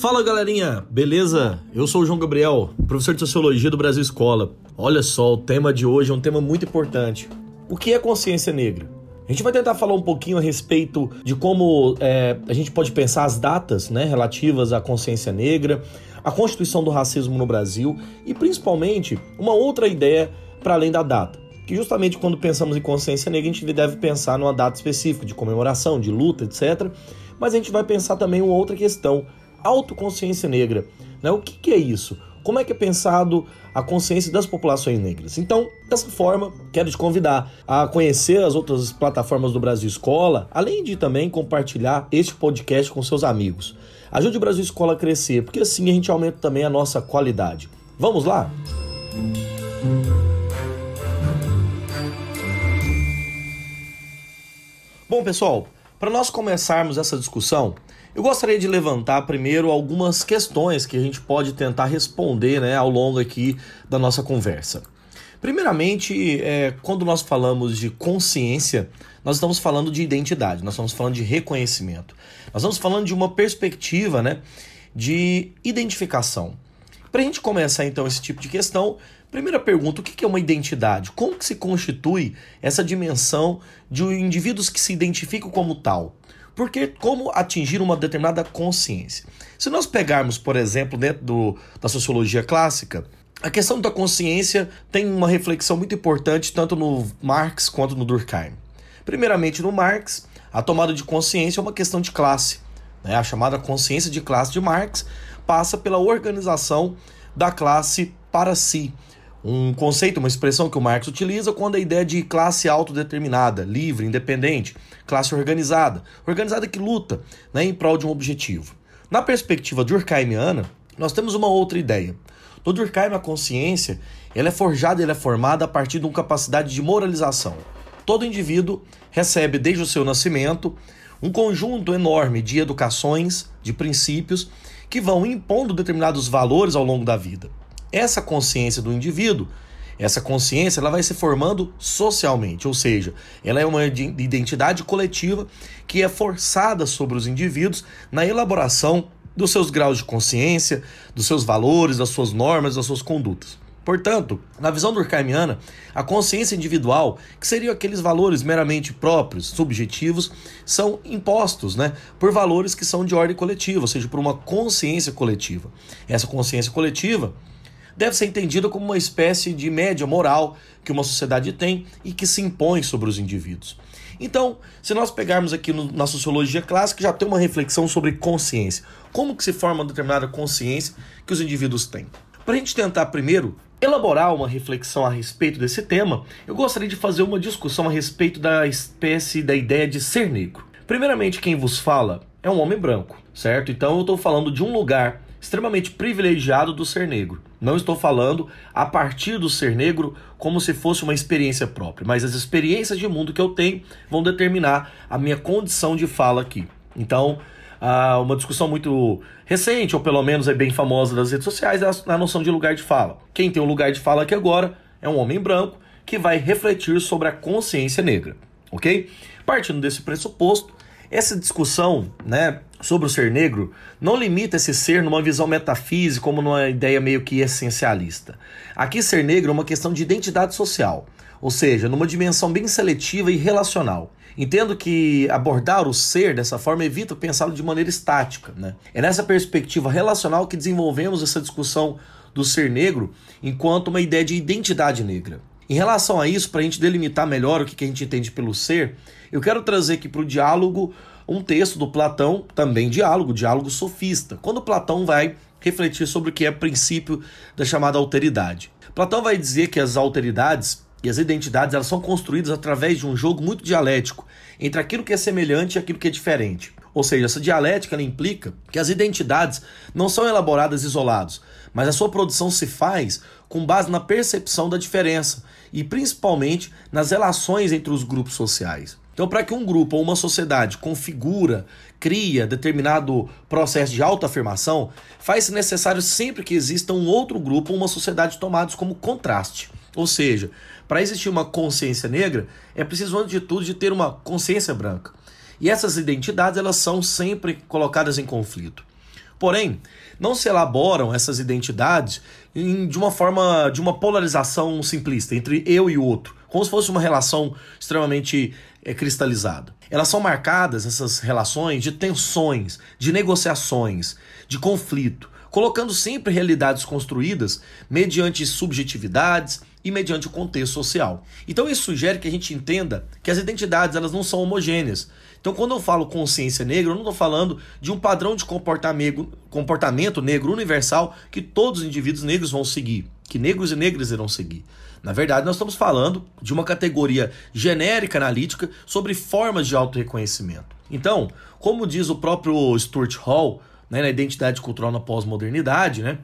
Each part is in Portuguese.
Fala galerinha, beleza? Eu sou o João Gabriel, professor de Sociologia do Brasil Escola. Olha só, o tema de hoje é um tema muito importante. O que é consciência negra? A gente vai tentar falar um pouquinho a respeito de como é, a gente pode pensar as datas né, relativas à consciência negra, a constituição do racismo no Brasil e principalmente uma outra ideia para além da data. Que justamente quando pensamos em consciência negra, a gente deve pensar numa data específica de comemoração, de luta, etc. Mas a gente vai pensar também uma outra questão, autoconsciência negra. Né? O que, que é isso? Como é que é pensado a consciência das populações negras? Então, dessa forma, quero te convidar a conhecer as outras plataformas do Brasil Escola, além de também compartilhar este podcast com seus amigos. Ajude o Brasil Escola a crescer, porque assim a gente aumenta também a nossa qualidade. Vamos lá? Bom, pessoal, para nós começarmos essa discussão, eu gostaria de levantar primeiro algumas questões que a gente pode tentar responder né, ao longo aqui da nossa conversa. Primeiramente, é, quando nós falamos de consciência, nós estamos falando de identidade, nós estamos falando de reconhecimento. Nós estamos falando de uma perspectiva né, de identificação. Para a gente começar então esse tipo de questão, primeira pergunta: o que é uma identidade? Como que se constitui essa dimensão de indivíduos que se identificam como tal? Porque como atingir uma determinada consciência? Se nós pegarmos, por exemplo, dentro do, da sociologia clássica, a questão da consciência tem uma reflexão muito importante tanto no Marx quanto no Durkheim. Primeiramente, no Marx, a tomada de consciência é uma questão de classe. Né? A chamada consciência de classe de Marx passa pela organização da classe para si. Um conceito, uma expressão que o Marx utiliza quando a ideia de classe autodeterminada, livre, independente, classe organizada, organizada que luta né, em prol de um objetivo. Na perspectiva durkheimiana, nós temos uma outra ideia. No Durkheim, a consciência ela é forjada, ela é formada a partir de uma capacidade de moralização. Todo indivíduo recebe, desde o seu nascimento, um conjunto enorme de educações, de princípios, que vão impondo determinados valores ao longo da vida. Essa consciência do indivíduo, essa consciência, ela vai se formando socialmente, ou seja, ela é uma identidade coletiva que é forçada sobre os indivíduos na elaboração dos seus graus de consciência, dos seus valores, das suas normas, das suas condutas. Portanto, na visão durkheimiana, a consciência individual, que seriam aqueles valores meramente próprios, subjetivos, são impostos né, por valores que são de ordem coletiva, ou seja, por uma consciência coletiva. Essa consciência coletiva deve ser entendida como uma espécie de média moral que uma sociedade tem e que se impõe sobre os indivíduos. Então, se nós pegarmos aqui no, na sociologia clássica, já tem uma reflexão sobre consciência. Como que se forma uma determinada consciência que os indivíduos têm? Para a gente tentar primeiro elaborar uma reflexão a respeito desse tema, eu gostaria de fazer uma discussão a respeito da espécie da ideia de ser negro. Primeiramente, quem vos fala é um homem branco, certo? Então eu estou falando de um lugar extremamente privilegiado do ser negro. Não estou falando a partir do ser negro como se fosse uma experiência própria, mas as experiências de mundo que eu tenho vão determinar a minha condição de fala aqui. Então, uma discussão muito recente, ou pelo menos é bem famosa das redes sociais, é a noção de lugar de fala. Quem tem um lugar de fala aqui agora é um homem branco que vai refletir sobre a consciência negra, ok? Partindo desse pressuposto, essa discussão, né, sobre o ser negro não limita esse ser numa visão metafísica como numa ideia meio que essencialista. Aqui ser negro é uma questão de identidade social, ou seja, numa dimensão bem seletiva e relacional. Entendo que abordar o ser dessa forma evita pensá-lo de maneira estática. Né? É nessa perspectiva relacional que desenvolvemos essa discussão do ser negro enquanto uma ideia de identidade negra. Em relação a isso, para a gente delimitar melhor o que a gente entende pelo ser, eu quero trazer aqui para o diálogo um texto do Platão, também diálogo, diálogo sofista, quando Platão vai refletir sobre o que é princípio da chamada alteridade. Platão vai dizer que as alteridades e as identidades elas são construídas através de um jogo muito dialético entre aquilo que é semelhante e aquilo que é diferente. Ou seja, essa dialética implica que as identidades não são elaboradas isolados, mas a sua produção se faz com base na percepção da diferença e principalmente nas relações entre os grupos sociais. Então, para que um grupo ou uma sociedade configura, cria determinado processo de autoafirmação, faz-se necessário sempre que exista um outro grupo ou uma sociedade tomados como contraste. Ou seja, para existir uma consciência negra, é preciso, antes de tudo, de ter uma consciência branca. E essas identidades elas são sempre colocadas em conflito. Porém, não se elaboram essas identidades de uma forma de uma polarização simplista entre eu e o outro, como se fosse uma relação extremamente é, cristalizada. Elas são marcadas, essas relações, de tensões, de negociações, de conflito, colocando sempre realidades construídas mediante subjetividades e mediante o contexto social. Então isso sugere que a gente entenda que as identidades elas não são homogêneas, então, quando eu falo consciência negra, eu não estou falando de um padrão de comportamento negro universal que todos os indivíduos negros vão seguir, que negros e negras irão seguir. Na verdade, nós estamos falando de uma categoria genérica analítica sobre formas de autorreconhecimento. Então, como diz o próprio Stuart Hall, né, na Identidade Cultural na Pós-Modernidade, né,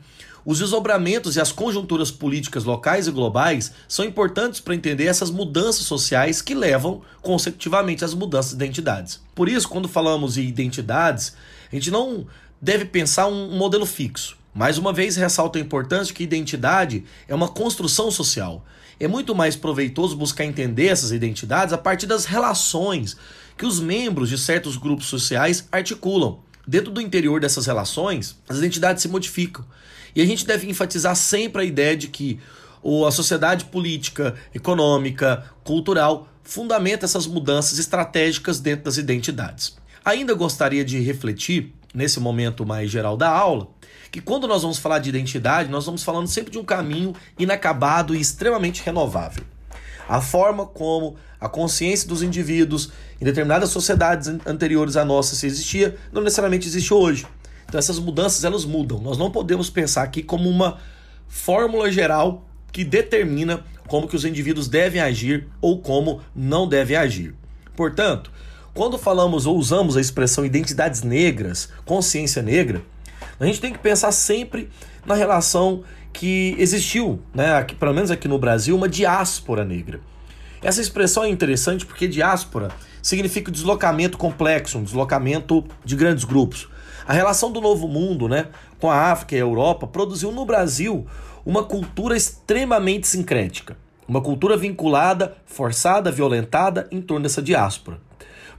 os desdobramentos e as conjunturas políticas locais e globais são importantes para entender essas mudanças sociais que levam, consecutivamente, às mudanças de identidades. Por isso, quando falamos em identidades, a gente não deve pensar um modelo fixo. Mais uma vez, ressalto a importância que identidade é uma construção social. É muito mais proveitoso buscar entender essas identidades a partir das relações que os membros de certos grupos sociais articulam. Dentro do interior dessas relações, as identidades se modificam. E a gente deve enfatizar sempre a ideia de que a sociedade política, econômica, cultural fundamenta essas mudanças estratégicas dentro das identidades. Ainda gostaria de refletir, nesse momento mais geral da aula, que quando nós vamos falar de identidade, nós vamos falando sempre de um caminho inacabado e extremamente renovável. A forma como a consciência dos indivíduos em determinadas sociedades anteriores à nossa se existia, não necessariamente existe hoje. Então essas mudanças elas mudam. Nós não podemos pensar aqui como uma fórmula geral que determina como que os indivíduos devem agir ou como não devem agir. Portanto, quando falamos ou usamos a expressão identidades negras, consciência negra, a gente tem que pensar sempre na relação que existiu, né, aqui, pelo menos aqui no Brasil, uma diáspora negra. Essa expressão é interessante porque diáspora significa deslocamento complexo, um deslocamento de grandes grupos. A relação do Novo Mundo né, com a África e a Europa produziu no Brasil uma cultura extremamente sincrética. Uma cultura vinculada, forçada, violentada em torno dessa diáspora.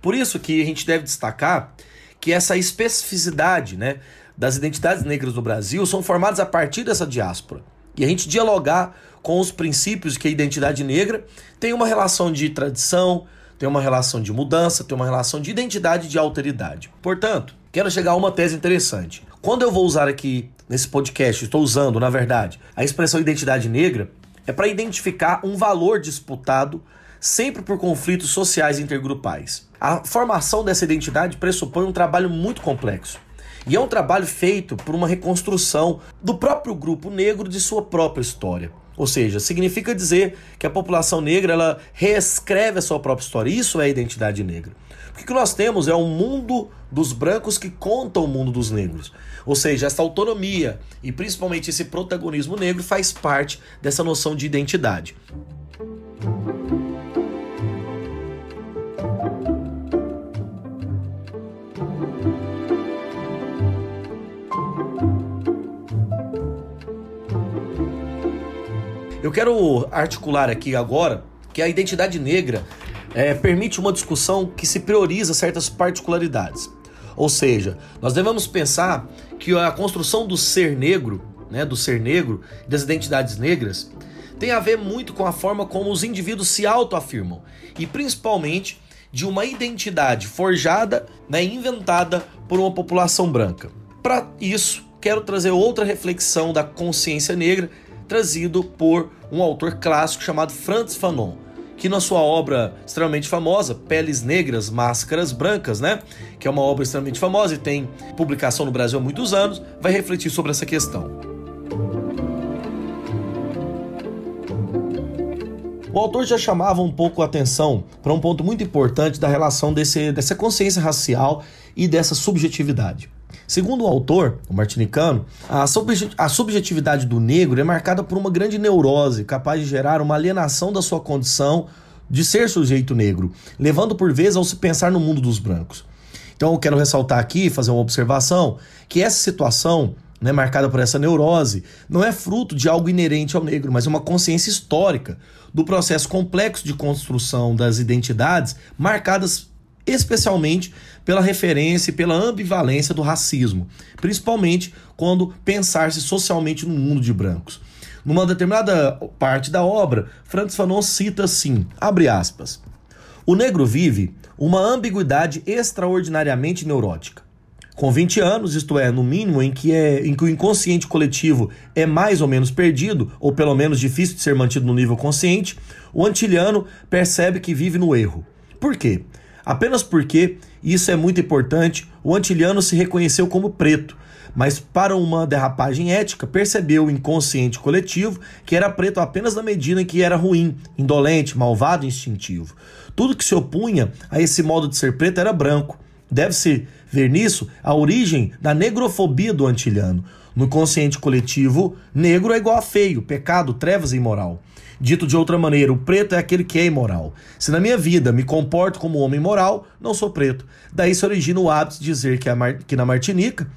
Por isso que a gente deve destacar que essa especificidade né, das identidades negras no Brasil são formadas a partir dessa diáspora. E a gente dialogar com os princípios que a identidade negra tem uma relação de tradição, tem uma relação de mudança, tem uma relação de identidade e de alteridade. Portanto, quero chegar a uma tese interessante. Quando eu vou usar aqui nesse podcast, estou usando, na verdade, a expressão identidade negra, é para identificar um valor disputado sempre por conflitos sociais intergrupais. A formação dessa identidade pressupõe um trabalho muito complexo. E é um trabalho feito por uma reconstrução do próprio grupo negro de sua própria história. Ou seja, significa dizer que a população negra ela reescreve a sua própria história. Isso é a identidade negra. O que nós temos é um mundo dos brancos que conta o mundo dos negros. Ou seja, essa autonomia e principalmente esse protagonismo negro faz parte dessa noção de identidade. Eu quero articular aqui agora que a identidade negra é, permite uma discussão que se prioriza certas particularidades. Ou seja, nós devemos pensar que a construção do ser negro, né, do ser negro das identidades negras, tem a ver muito com a forma como os indivíduos se autoafirmam e principalmente de uma identidade forjada, né, inventada por uma população branca. Para isso, quero trazer outra reflexão da consciência negra trazido por um autor clássico chamado Franz Fanon que na sua obra extremamente famosa, Peles Negras, Máscaras Brancas, né? Que é uma obra extremamente famosa e tem publicação no Brasil há muitos anos, vai refletir sobre essa questão. O autor já chamava um pouco a atenção para um ponto muito importante da relação desse, dessa consciência racial e dessa subjetividade. Segundo o autor, o martinicano, a, subjetividade do negro é marcada por uma grande neurose, capaz de gerar uma alienação da sua condição de ser sujeito negro, levando por vezes ao se pensar no mundo dos brancos. Então eu quero ressaltar aqui, fazer uma observação, que essa situação né, marcada por essa neurose, não é fruto de algo inerente ao negro, mas é uma consciência histórica do processo complexo de construção das identidades, marcadas especialmente pela referência e pela ambivalência do racismo, principalmente quando pensar-se socialmente no mundo de brancos. Numa determinada parte da obra, Francis Fanon cita assim, abre aspas, o negro vive uma ambiguidade extraordinariamente neurótica. Com 20 anos, isto é, no mínimo, em que, é, em que o inconsciente coletivo é mais ou menos perdido, ou pelo menos difícil de ser mantido no nível consciente, o antiliano percebe que vive no erro. Por quê? Apenas porque, e isso é muito importante, o antiliano se reconheceu como preto, mas para uma derrapagem ética, percebeu o inconsciente coletivo que era preto apenas na medida em que era ruim, indolente, malvado e instintivo. Tudo que se opunha a esse modo de ser preto era branco. Deve-se ver nisso a origem da negrofobia do antilhano. No consciente coletivo, negro é igual a feio, pecado, trevas e imoral. Dito de outra maneira, o preto é aquele que é imoral. Se na minha vida me comporto como homem moral, não sou preto. Daí se origina o hábito de dizer que, que na Martinica,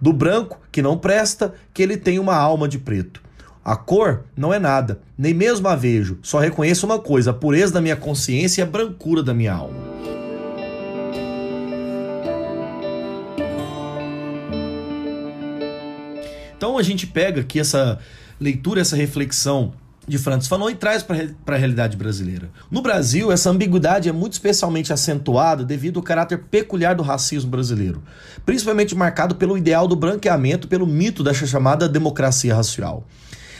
do branco, que não presta, que ele tem uma alma de preto. A cor não é nada, nem mesmo a vejo, só reconheço uma coisa: a pureza da minha consciência e a brancura da minha alma. Então a gente pega aqui essa leitura, essa reflexão de Francis Fanon e traz para a realidade brasileira. No Brasil, essa ambiguidade é muito especialmente acentuada devido ao caráter peculiar do racismo brasileiro, principalmente marcado pelo ideal do branqueamento, pelo mito da chamada democracia racial.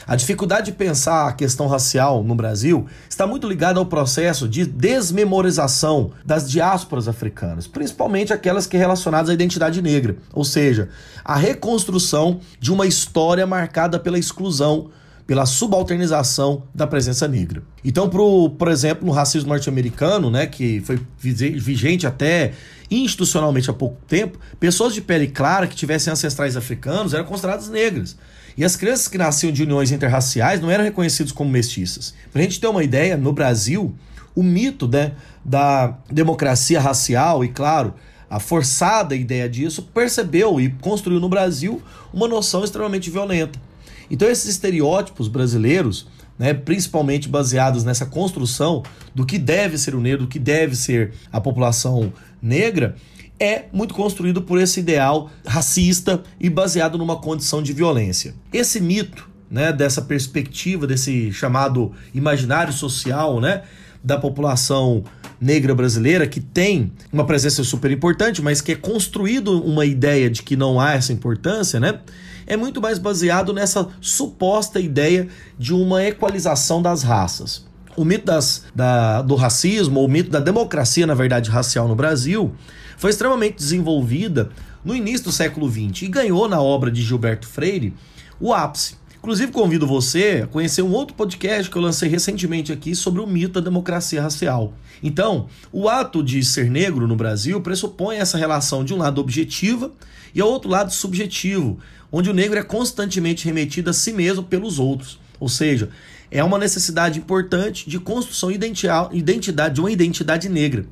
A dificuldade de pensar a questão racial no Brasil está muito ligada ao processo de desmemorização das diásporas africanas, principalmente aquelas que relacionadas à identidade negra, ou seja, a reconstrução de uma história marcada pela exclusão pela subalternização da presença negra. Então, pro, por exemplo, no racismo norte-americano, né, que foi vigente até institucionalmente há pouco tempo, pessoas de pele clara que tivessem ancestrais africanos eram consideradas negras. E as crianças que nasciam de uniões interraciais não eram reconhecidas como mestiças. Para a gente ter uma ideia, no Brasil, o mito né, da democracia racial e, claro, a forçada ideia disso percebeu e construiu no Brasil uma noção extremamente violenta. Então, esses estereótipos brasileiros, né, principalmente baseados nessa construção do que deve ser o negro, do que deve ser a população negra, é muito construído por esse ideal racista e baseado numa condição de violência. Esse mito, né, dessa perspectiva, desse chamado imaginário social, né, da população negra brasileira que tem uma presença super importante, mas que é construído uma ideia de que não há essa importância, né? É muito mais baseado nessa suposta ideia de uma equalização das raças. O mito das, da, do racismo, ou o mito da democracia, na verdade, racial no Brasil, foi extremamente desenvolvida no início do século XX e ganhou na obra de Gilberto Freire o ápice. Inclusive, convido você a conhecer um outro podcast que eu lancei recentemente aqui sobre o mito da democracia racial. Então, o ato de ser negro no Brasil pressupõe essa relação de um lado objetiva e ao outro lado subjetivo, onde o negro é constantemente remetido a si mesmo pelos outros. Ou seja, é uma necessidade importante de construção identidade, de uma identidade negra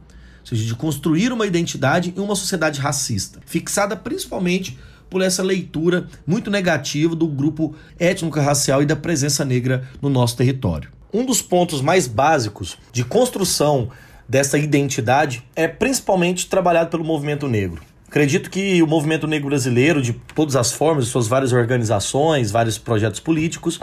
seja, de construir uma identidade em uma sociedade racista, fixada principalmente por essa leitura muito negativa do grupo étnico-racial e da presença negra no nosso território. Um dos pontos mais básicos de construção dessa identidade é principalmente trabalhado pelo movimento negro. Acredito que o movimento negro brasileiro, de todas as formas, suas várias organizações, vários projetos políticos,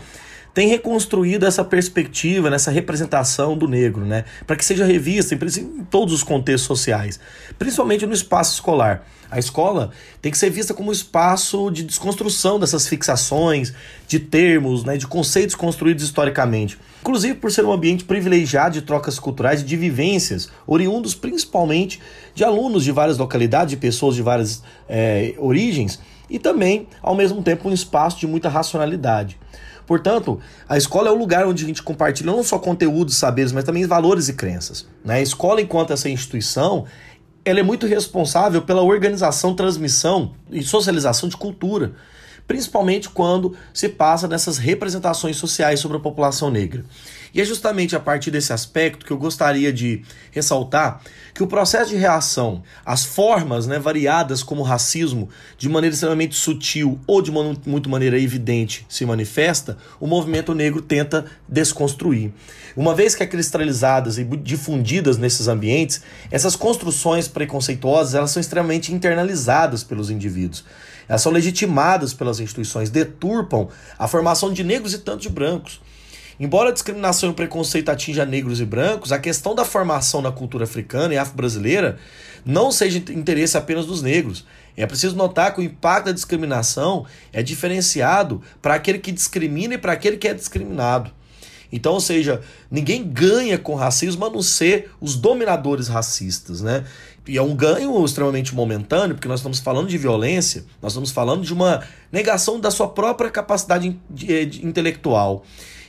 tem reconstruído essa perspectiva, nessa representação do negro, né? Para que seja revista em, todos os contextos sociais, principalmente no espaço escolar. A escola tem que ser vista como um espaço de desconstrução dessas fixações, de termos, né, de conceitos construídos historicamente. Inclusive por ser um ambiente privilegiado de trocas culturais e de vivências, oriundos principalmente de alunos de várias localidades, de pessoas de várias é, origens, e também, ao mesmo tempo, um espaço de muita racionalidade. Portanto, a escola é o lugar onde a gente compartilha não só conteúdos, saberes, mas também valores e crenças. Né? A escola, enquanto essa instituição, ela é muito responsável pela organização, transmissão e socialização de cultura, principalmente quando se passa nessas representações sociais sobre a população negra. E é justamente a partir desse aspecto que eu gostaria de ressaltar que o processo de reação às formas né, variadas como o racismo, de maneira extremamente sutil ou de muito maneira evidente, se manifesta, o movimento negro tenta desconstruir. Uma vez que é cristalizadas e difundidas nesses ambientes, essas construções preconceituosas elas são extremamente internalizadas pelos indivíduos. Elas são legitimadas pelas instituições, deturpam a formação de negros e tanto de brancos. Embora a discriminação e o preconceito atinja negros e brancos, a questão da formação na cultura africana e afro-brasileira não seja interesse apenas dos negros. É preciso notar que o impacto da discriminação é diferenciado para aquele que discrimina e para aquele que é discriminado. Então, ou seja, ninguém ganha com racismo a não ser os dominadores racistas, né? E é um ganho extremamente momentâneo, porque nós estamos falando de violência, nós estamos falando de uma negação da sua própria capacidade intelectual.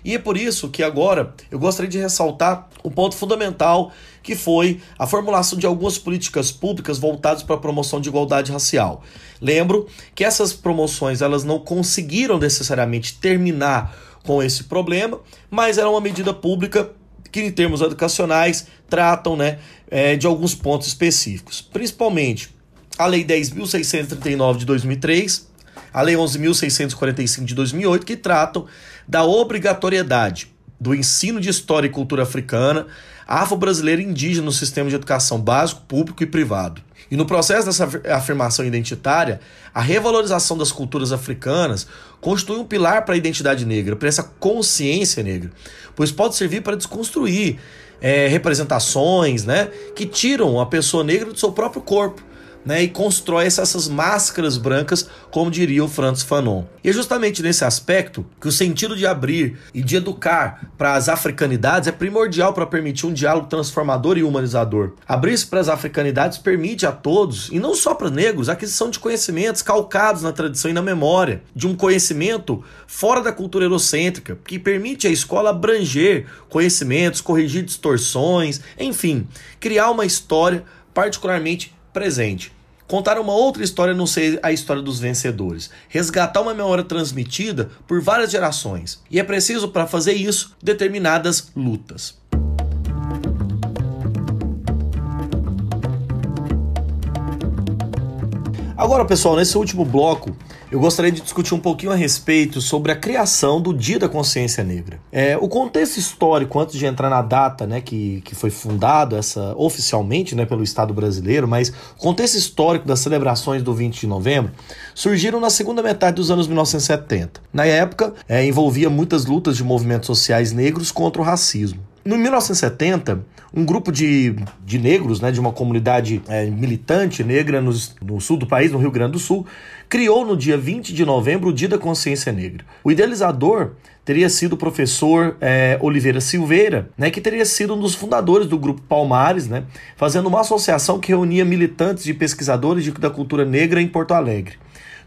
E é por isso que agora eu gostaria de ressaltar um ponto fundamental que foi a formulação de algumas políticas públicas voltadas para a promoção de igualdade racial. Lembro que essas promoções elas não conseguiram necessariamente terminar com esse problema, mas era uma medida pública que em termos educacionais tratam né, é, de alguns pontos específicos, principalmente a Lei 10.639 de 2003, a Lei 11.645 de 2008, que tratam da obrigatoriedade do ensino de história e cultura africana, afro-brasileira e indígena no sistema de educação básico, público e privado. E no processo dessa afirmação identitária, a revalorização das culturas africanas constitui um pilar para a identidade negra, para essa consciência negra, pois pode servir para desconstruir é, representações né, que tiram a pessoa negra do seu próprio corpo né, e constrói essas máscaras brancas, como diria o Francis Fanon. E é justamente nesse aspecto que o sentido de abrir e de educar para as africanidades é primordial para permitir um diálogo transformador e humanizador. Abrir-se para as africanidades permite a todos, e não só para negros, a aquisição de conhecimentos calcados na tradição e na memória, de um conhecimento fora da cultura eurocêntrica, que permite à escola abranger conhecimentos, corrigir distorções, enfim, criar uma história particularmente presente. Contar uma outra história não ser a história dos vencedores. Resgatar uma memória transmitida por várias gerações. E é preciso, para fazer isso, determinadas lutas. Agora, pessoal, nesse último bloco, eu gostaria de discutir um pouquinho a respeito sobre a criação do Dia da Consciência Negra. É, o contexto histórico, antes de entrar na data né, que, que foi fundado essa oficialmente né, pelo Estado brasileiro, mas o contexto histórico das celebrações do 20 de novembro surgiram na segunda metade dos anos 1970. Na época, é, envolvia muitas lutas de movimentos sociais negros contra o racismo. No 1970, um grupo de, de negros, né, de uma comunidade é, militante negra no, sul do país, no Rio Grande do Sul, criou no dia 20 de novembro o Dia da Consciência Negra. O idealizador teria sido o professor é, Oliveira Silveira, né, que teria sido um dos fundadores do Grupo Palmares, né, fazendo uma associação que reunia militantes e pesquisadores de, da cultura negra em Porto Alegre.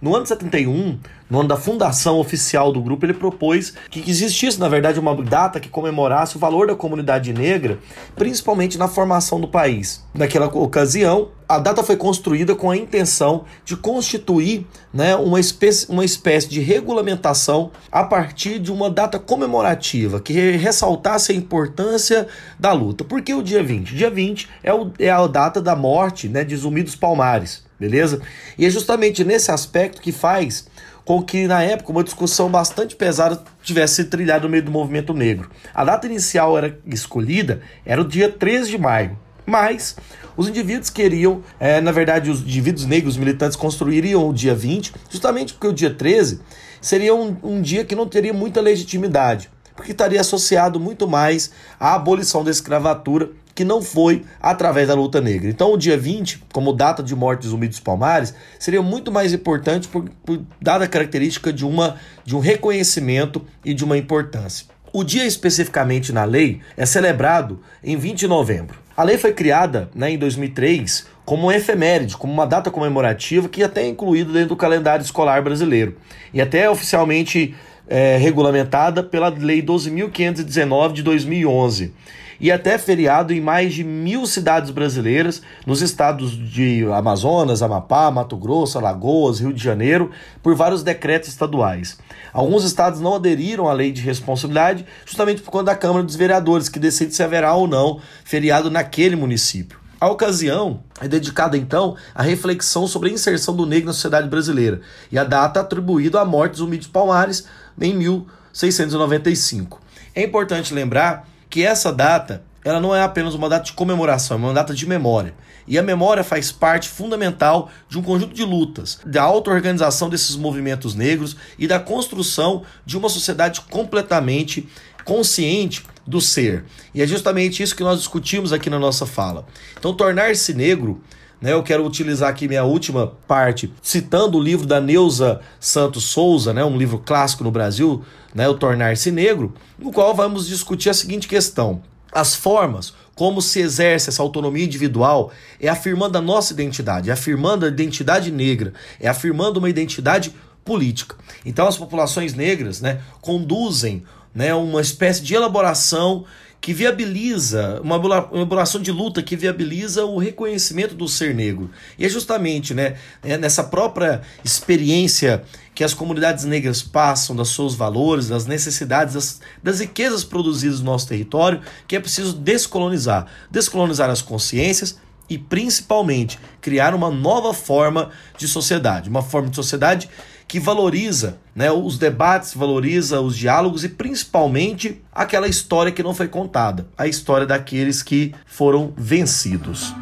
No ano de 71, no ano da fundação oficial do grupo, ele propôs que existisse, na verdade, uma data que comemorasse o valor da comunidade negra, principalmente na formação do país. Naquela ocasião, a data foi construída com a intenção de constituir né, uma, espécie, uma espécie de regulamentação a partir de uma data comemorativa que ressaltasse a importância da luta. Por que o dia 20? O dia 20 é, o, é a data da morte né, de Zumbi dos Palmares beleza? E é justamente nesse aspecto que faz com que, na época, uma discussão bastante pesada tivesse sido trilhada no meio do movimento negro. A data inicial era escolhida era o dia 13 de maio, mas os indivíduos queriam, é, na verdade, os indivíduos negros militantes construiriam o dia 20, justamente porque o dia 13 seria um, um dia que não teria muita legitimidade porque estaria associado muito mais à abolição da escravatura que não foi através da luta negra. Então, o dia 20, como data de morte dos Zumbi dos Palmares, seria muito mais importante por, por, dada a característica de, uma, de um reconhecimento e de uma importância. O dia especificamente na lei é celebrado em 20 de novembro. A lei foi criada né, em 2003 como um efeméride, como uma data comemorativa que até é incluída dentro do calendário escolar brasileiro e até é oficialmente é, regulamentada pela Lei 12.519 de 2011. E até feriado em mais de mil cidades brasileiras, nos estados de Amazonas, Amapá, Mato Grosso, Alagoas, Rio de Janeiro, por vários decretos estaduais. Alguns estados não aderiram à lei de responsabilidade, justamente por conta da Câmara dos Vereadores, que decide se haverá ou não feriado naquele município. A ocasião é dedicada então à reflexão sobre a inserção do negro na sociedade brasileira e a data atribuída à morte do Zumbi de Palmares em 1695. É importante lembrar que essa data ela não é apenas uma data de comemoração, é uma data de memória. E a memória faz parte fundamental de um conjunto de lutas, da auto-organização desses movimentos negros e da construção de uma sociedade completamente consciente do ser. E é justamente isso que nós discutimos aqui na nossa fala. Então, tornar-se negro né, eu quero utilizar aqui minha última parte, citando o livro da Neuza Santos Souza, né, um livro clássico no Brasil, né, O Tornar-se Negro, no qual vamos discutir a seguinte questão. As formas como se exerce essa autonomia individual é afirmando a nossa identidade, é afirmando a identidade negra, é afirmando uma identidade política. Então as populações negras né, conduzem né, uma espécie de elaboração que viabiliza, uma elaboração de luta que viabiliza o reconhecimento do ser negro. E é justamente né, é nessa própria experiência que as comunidades negras passam, dos seus valores, das necessidades, das, das riquezas produzidas no nosso território, que é preciso descolonizar. Descolonizar as consciências e principalmente criar uma nova forma de sociedade, uma forma de sociedade que valoriza né, os debates, valoriza os diálogos e principalmente aquela história que não foi contada, a história daqueles que foram vencidos.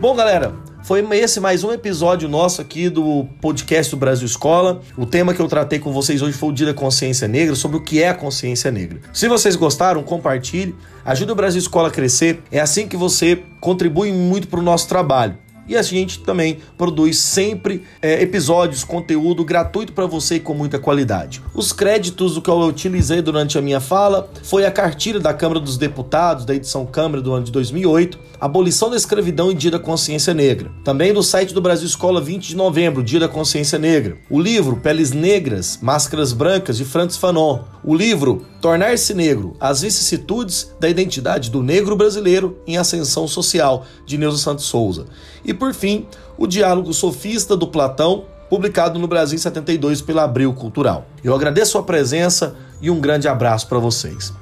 Bom, galera, foi esse mais um episódio nosso aqui do podcast do Brasil Escola. O tema que eu tratei com vocês hoje foi o Dia da Consciência Negra, sobre o que é a consciência negra. Se vocês gostaram, compartilhe, ajude o Brasil Escola a crescer. É assim que você contribui muito para o nosso trabalho. E a gente também produz sempre é, episódios, conteúdo gratuito para você com muita qualidade. Os créditos do que eu utilizei durante a minha fala foi a cartilha da Câmara dos Deputados, da edição Câmara do ano de 2008, Abolição da Escravidão e Dia da Consciência Negra. Também do site do Brasil Escola, 20 de novembro, Dia da Consciência Negra. O livro Peles Negras, Máscaras Brancas, de Francis Fanon. O livro Tornar-se Negro, As Vicissitudes da Identidade do Negro Brasileiro em Ascensão Social, de Neuza Santos Souza. E por fim, o Diálogo Sofista do Platão, publicado no Brasil em 72 pela Abril Cultural. Eu agradeço a presença e um grande abraço para vocês.